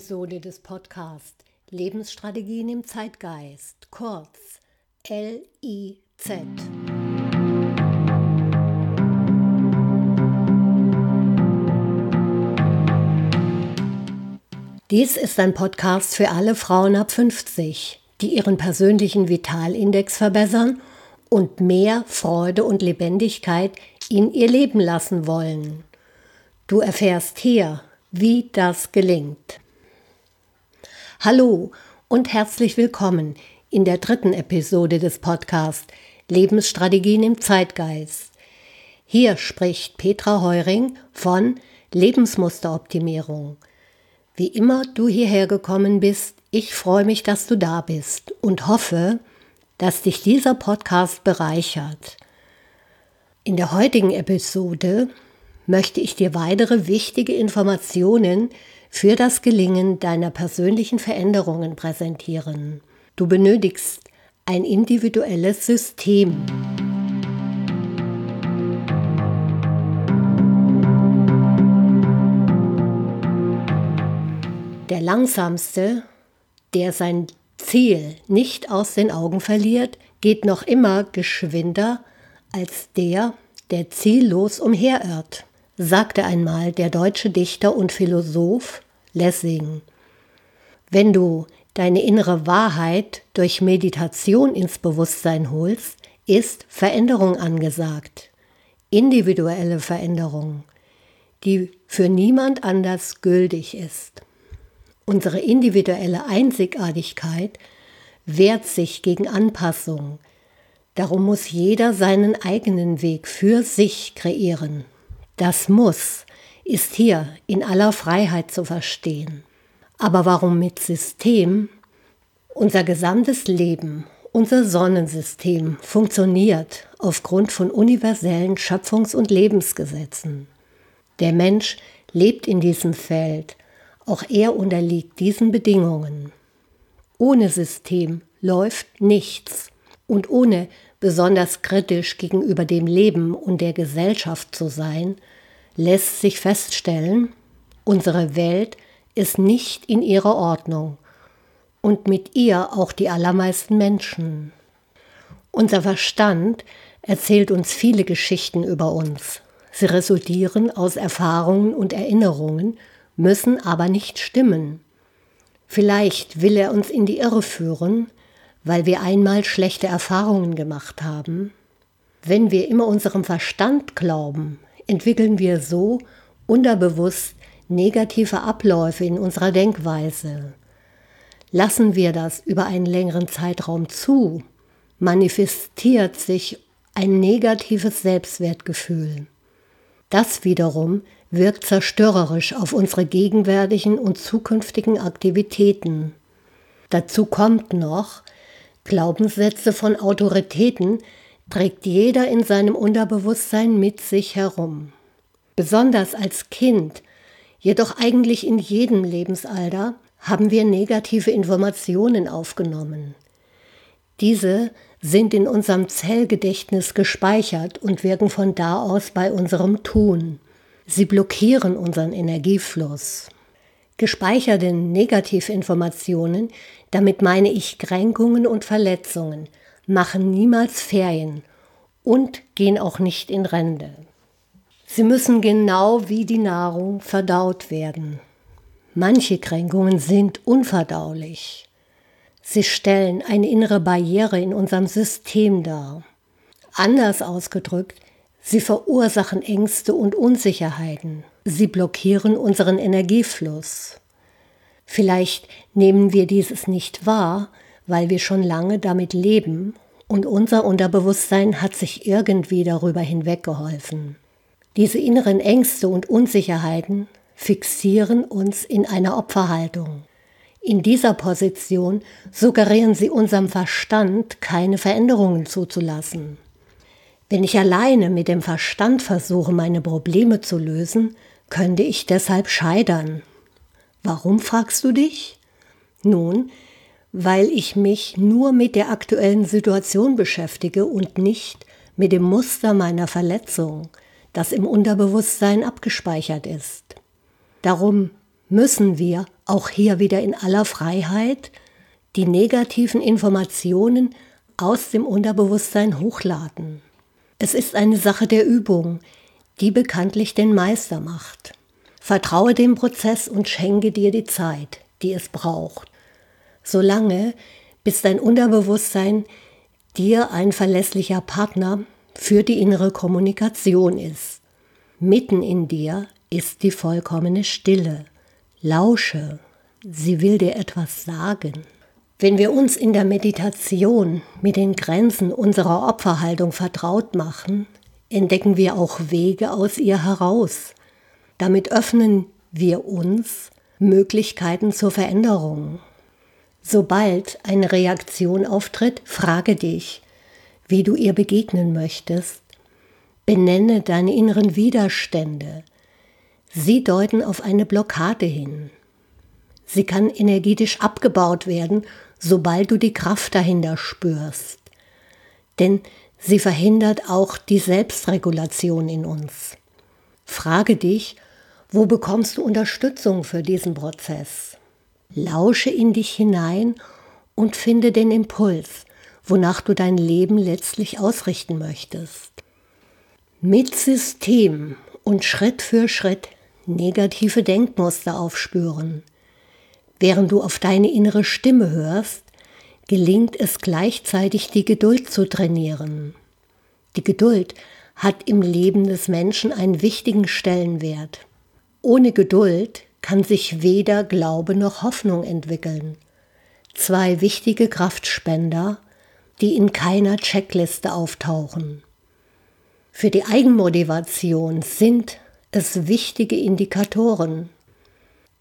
Episode des Podcasts Lebensstrategien im Zeitgeist, kurz LIZ. Dies ist ein Podcast für alle Frauen ab 50, die ihren persönlichen Vitalindex verbessern und mehr Freude und Lebendigkeit in ihr Leben lassen wollen. Du erfährst hier, wie das gelingt. Hallo und herzlich willkommen in der dritten Episode des Podcasts Lebensstrategien im Zeitgeist. Hier spricht Petra Heuring von Lebensmusteroptimierung. Wie immer du hierher gekommen bist, ich freue mich, dass du da bist und hoffe, dass dich dieser Podcast bereichert. In der heutigen Episode möchte ich dir weitere wichtige Informationen für das Gelingen deiner persönlichen Veränderungen präsentieren. Du benötigst ein individuelles System. Der langsamste, der sein Ziel nicht aus den Augen verliert, geht noch immer geschwinder als der, der ziellos umherirrt sagte einmal der deutsche Dichter und Philosoph Lessing. Wenn du deine innere Wahrheit durch Meditation ins Bewusstsein holst, ist Veränderung angesagt. Individuelle Veränderung, die für niemand anders gültig ist. Unsere individuelle Einzigartigkeit wehrt sich gegen Anpassung. Darum muss jeder seinen eigenen Weg für sich kreieren. Das Muss ist hier in aller Freiheit zu verstehen. Aber warum mit System? Unser gesamtes Leben, unser Sonnensystem funktioniert aufgrund von universellen Schöpfungs- und Lebensgesetzen. Der Mensch lebt in diesem Feld, auch er unterliegt diesen Bedingungen. Ohne System läuft nichts und ohne besonders kritisch gegenüber dem Leben und der Gesellschaft zu sein, lässt sich feststellen, unsere Welt ist nicht in ihrer Ordnung und mit ihr auch die allermeisten Menschen. Unser Verstand erzählt uns viele Geschichten über uns. Sie resultieren aus Erfahrungen und Erinnerungen, müssen aber nicht stimmen. Vielleicht will er uns in die Irre führen, weil wir einmal schlechte Erfahrungen gemacht haben. Wenn wir immer unserem Verstand glauben, entwickeln wir so unterbewusst negative Abläufe in unserer Denkweise. Lassen wir das über einen längeren Zeitraum zu, manifestiert sich ein negatives Selbstwertgefühl. Das wiederum wirkt zerstörerisch auf unsere gegenwärtigen und zukünftigen Aktivitäten. Dazu kommt noch, Glaubenssätze von Autoritäten trägt jeder in seinem Unterbewusstsein mit sich herum. Besonders als Kind, jedoch eigentlich in jedem Lebensalter, haben wir negative Informationen aufgenommen. Diese sind in unserem Zellgedächtnis gespeichert und wirken von da aus bei unserem Tun. Sie blockieren unseren Energiefluss. Gespeicherte Negativinformationen, damit meine ich Kränkungen und Verletzungen, machen niemals Ferien und gehen auch nicht in Rente. Sie müssen genau wie die Nahrung verdaut werden. Manche Kränkungen sind unverdaulich. Sie stellen eine innere Barriere in unserem System dar. Anders ausgedrückt, sie verursachen Ängste und Unsicherheiten. Sie blockieren unseren Energiefluss. Vielleicht nehmen wir dieses nicht wahr, weil wir schon lange damit leben und unser Unterbewusstsein hat sich irgendwie darüber hinweggeholfen. Diese inneren Ängste und Unsicherheiten fixieren uns in einer Opferhaltung. In dieser Position suggerieren sie unserem Verstand, keine Veränderungen zuzulassen. Wenn ich alleine mit dem Verstand versuche, meine Probleme zu lösen, könnte ich deshalb scheitern. Warum fragst du dich? Nun, weil ich mich nur mit der aktuellen Situation beschäftige und nicht mit dem Muster meiner Verletzung, das im Unterbewusstsein abgespeichert ist. Darum müssen wir auch hier wieder in aller Freiheit die negativen Informationen aus dem Unterbewusstsein hochladen. Es ist eine Sache der Übung, die bekanntlich den Meister macht. Vertraue dem Prozess und schenke dir die Zeit, die es braucht. Solange, bis dein Unterbewusstsein dir ein verlässlicher Partner für die innere Kommunikation ist. Mitten in dir ist die vollkommene Stille. Lausche, sie will dir etwas sagen. Wenn wir uns in der Meditation mit den Grenzen unserer Opferhaltung vertraut machen, entdecken wir auch Wege aus ihr heraus. Damit öffnen wir uns Möglichkeiten zur Veränderung. Sobald eine Reaktion auftritt, frage dich, wie du ihr begegnen möchtest. Benenne deine inneren Widerstände. Sie deuten auf eine Blockade hin. Sie kann energetisch abgebaut werden, sobald du die Kraft dahinter spürst. Denn sie verhindert auch die Selbstregulation in uns. Frage dich, wo bekommst du Unterstützung für diesen Prozess? Lausche in dich hinein und finde den Impuls, wonach du dein Leben letztlich ausrichten möchtest. Mit System und Schritt für Schritt negative Denkmuster aufspüren, Während du auf deine innere Stimme hörst, gelingt es gleichzeitig, die Geduld zu trainieren. Die Geduld hat im Leben des Menschen einen wichtigen Stellenwert. Ohne Geduld kann sich weder Glaube noch Hoffnung entwickeln. Zwei wichtige Kraftspender, die in keiner Checkliste auftauchen. Für die Eigenmotivation sind es wichtige Indikatoren,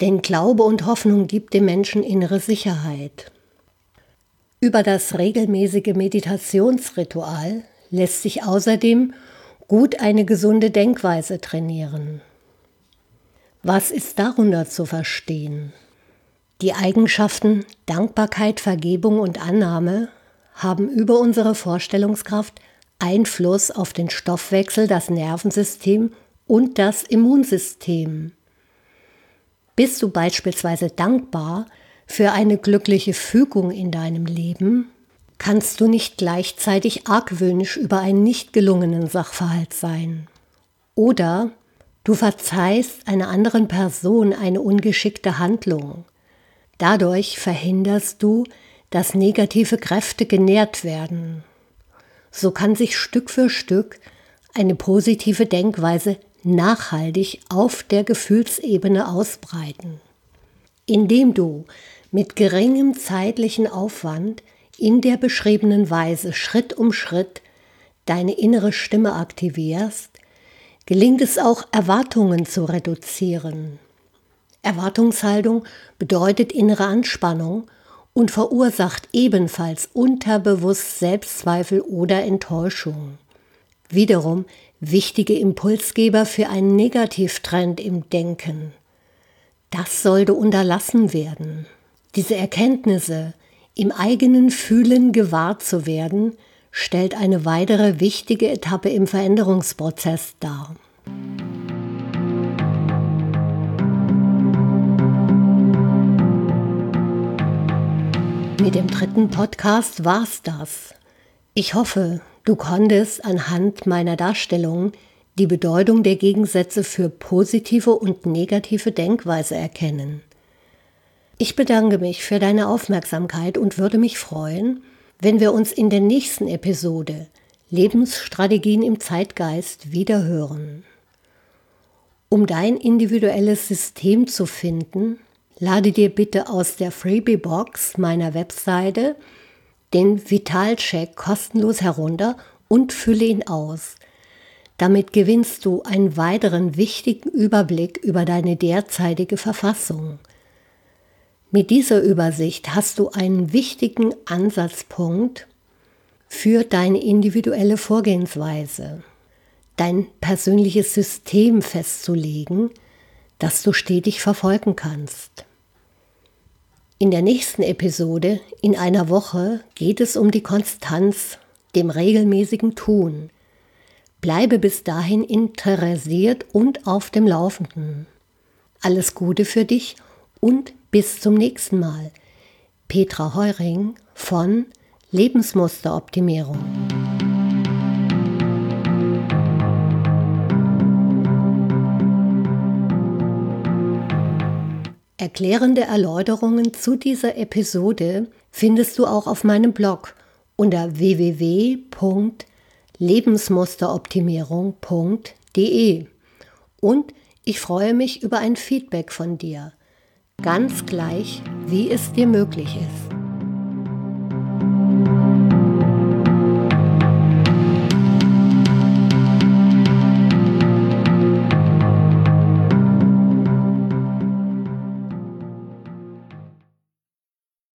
denn Glaube und Hoffnung gibt dem Menschen innere Sicherheit. Über das regelmäßige Meditationsritual lässt sich außerdem gut eine gesunde Denkweise trainieren. Was ist darunter zu verstehen? Die Eigenschaften Dankbarkeit, Vergebung und Annahme haben über unsere Vorstellungskraft Einfluss auf den Stoffwechsel, das Nervensystem und das Immunsystem. Bist du beispielsweise dankbar für eine glückliche Fügung in deinem Leben, kannst du nicht gleichzeitig argwöhnisch über einen nicht gelungenen Sachverhalt sein. Oder du verzeihst einer anderen Person eine ungeschickte Handlung. Dadurch verhinderst du, dass negative Kräfte genährt werden. So kann sich Stück für Stück eine positive Denkweise nachhaltig auf der Gefühlsebene ausbreiten. Indem du mit geringem zeitlichen Aufwand in der beschriebenen Weise Schritt um Schritt deine innere Stimme aktivierst, gelingt es auch Erwartungen zu reduzieren. Erwartungshaltung bedeutet innere Anspannung und verursacht ebenfalls unterbewusst Selbstzweifel oder Enttäuschung. Wiederum wichtige Impulsgeber für einen Negativtrend im Denken. Das sollte unterlassen werden. Diese Erkenntnisse im eigenen Fühlen gewahr zu werden, stellt eine weitere wichtige Etappe im Veränderungsprozess dar. Mit dem dritten Podcast war's das. Ich hoffe, Du konntest anhand meiner Darstellung die Bedeutung der Gegensätze für positive und negative Denkweise erkennen. Ich bedanke mich für deine Aufmerksamkeit und würde mich freuen, wenn wir uns in der nächsten Episode Lebensstrategien im Zeitgeist wieder hören. Um dein individuelles System zu finden, lade dir bitte aus der Freebie-Box meiner Webseite den Vitalcheck kostenlos herunter und fülle ihn aus. Damit gewinnst du einen weiteren wichtigen Überblick über deine derzeitige Verfassung. Mit dieser Übersicht hast du einen wichtigen Ansatzpunkt für deine individuelle Vorgehensweise, dein persönliches System festzulegen, das du stetig verfolgen kannst. In der nächsten Episode in einer Woche geht es um die Konstanz, dem regelmäßigen Tun. Bleibe bis dahin interessiert und auf dem Laufenden. Alles Gute für dich und bis zum nächsten Mal. Petra Heuring von Lebensmusteroptimierung. Erklärende Erläuterungen zu dieser Episode findest du auch auf meinem Blog unter www.lebensmusteroptimierung.de und ich freue mich über ein Feedback von dir, ganz gleich, wie es dir möglich ist.